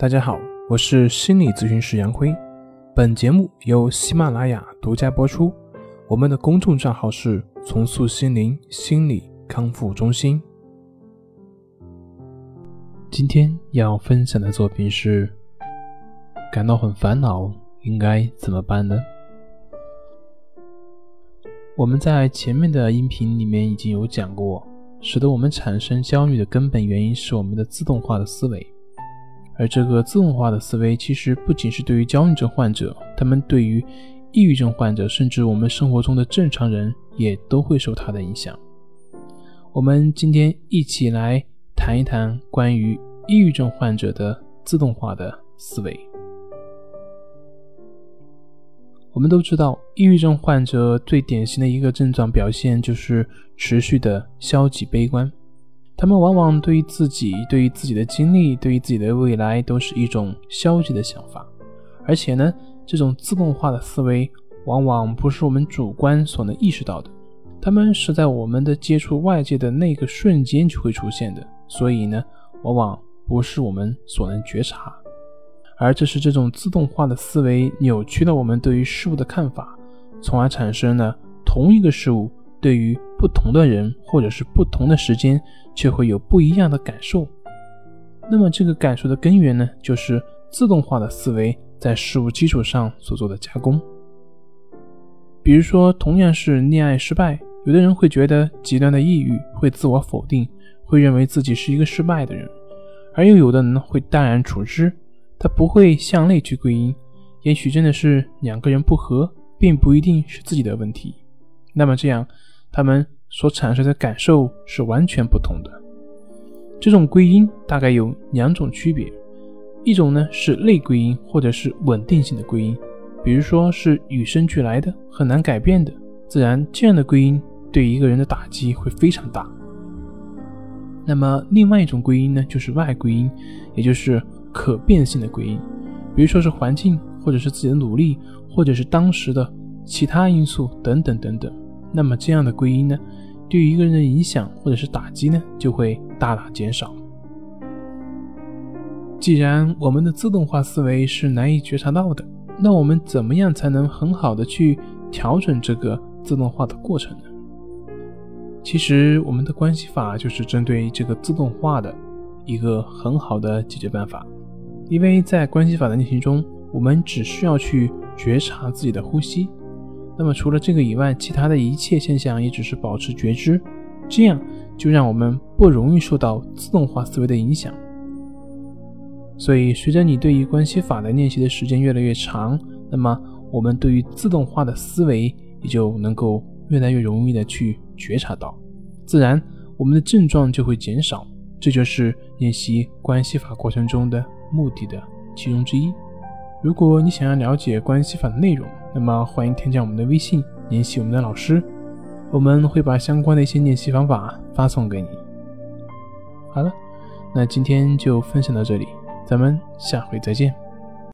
大家好，我是心理咨询师杨辉。本节目由喜马拉雅独家播出。我们的公众账号是“重塑心灵心理康复中心”。今天要分享的作品是：感到很烦恼，应该怎么办呢？我们在前面的音频里面已经有讲过，使得我们产生焦虑的根本原因是我们的自动化的思维。而这个自动化的思维，其实不仅是对于焦虑症患者，他们对于抑郁症患者，甚至我们生活中的正常人，也都会受它的影响。我们今天一起来谈一谈关于抑郁症患者的自动化的思维。我们都知道，抑郁症患者最典型的一个症状表现就是持续的消极悲观。他们往往对于自己、对于自己的经历、对于自己的未来，都是一种消极的想法。而且呢，这种自动化的思维，往往不是我们主观所能意识到的，他们是在我们的接触外界的那个瞬间就会出现的。所以呢，往往不是我们所能觉察。而这是这种自动化的思维扭曲了我们对于事物的看法，从而产生了同一个事物。对于不同的人或者是不同的时间，却会有不一样的感受。那么这个感受的根源呢，就是自动化的思维在事物基础上所做的加工。比如说，同样是恋爱失败，有的人会觉得极端的抑郁，会自我否定，会认为自己是一个失败的人；而又有的人，会淡然处之，他不会向内去归因，也许真的是两个人不和，并不一定是自己的问题。那么这样。他们所产生的感受是完全不同的。这种归因大概有两种区别，一种呢是内归因，或者是稳定性的归因，比如说是与生俱来的、很难改变的，自然这样的归因对一个人的打击会非常大。那么另外一种归因呢，就是外归因，也就是可变性的归因，比如说是环境，或者是自己的努力，或者是当时的其他因素等等等等。那么这样的归因呢，对于一个人的影响或者是打击呢，就会大大减少。既然我们的自动化思维是难以觉察到的，那我们怎么样才能很好的去调整这个自动化的过程呢？其实我们的关系法就是针对这个自动化的一个很好的解决办法，因为在关系法的练习中，我们只需要去觉察自己的呼吸。那么除了这个以外，其他的一切现象也只是保持觉知，这样就让我们不容易受到自动化思维的影响。所以，随着你对于关系法的练习的时间越来越长，那么我们对于自动化的思维也就能够越来越容易的去觉察到，自然我们的症状就会减少。这就是练习关系法过程中的目的的其中之一。如果你想要了解关系法的内容，那么欢迎添加我们的微信，联系我们的老师，我们会把相关的一些练习方法发送给你。好了，那今天就分享到这里，咱们下回再见。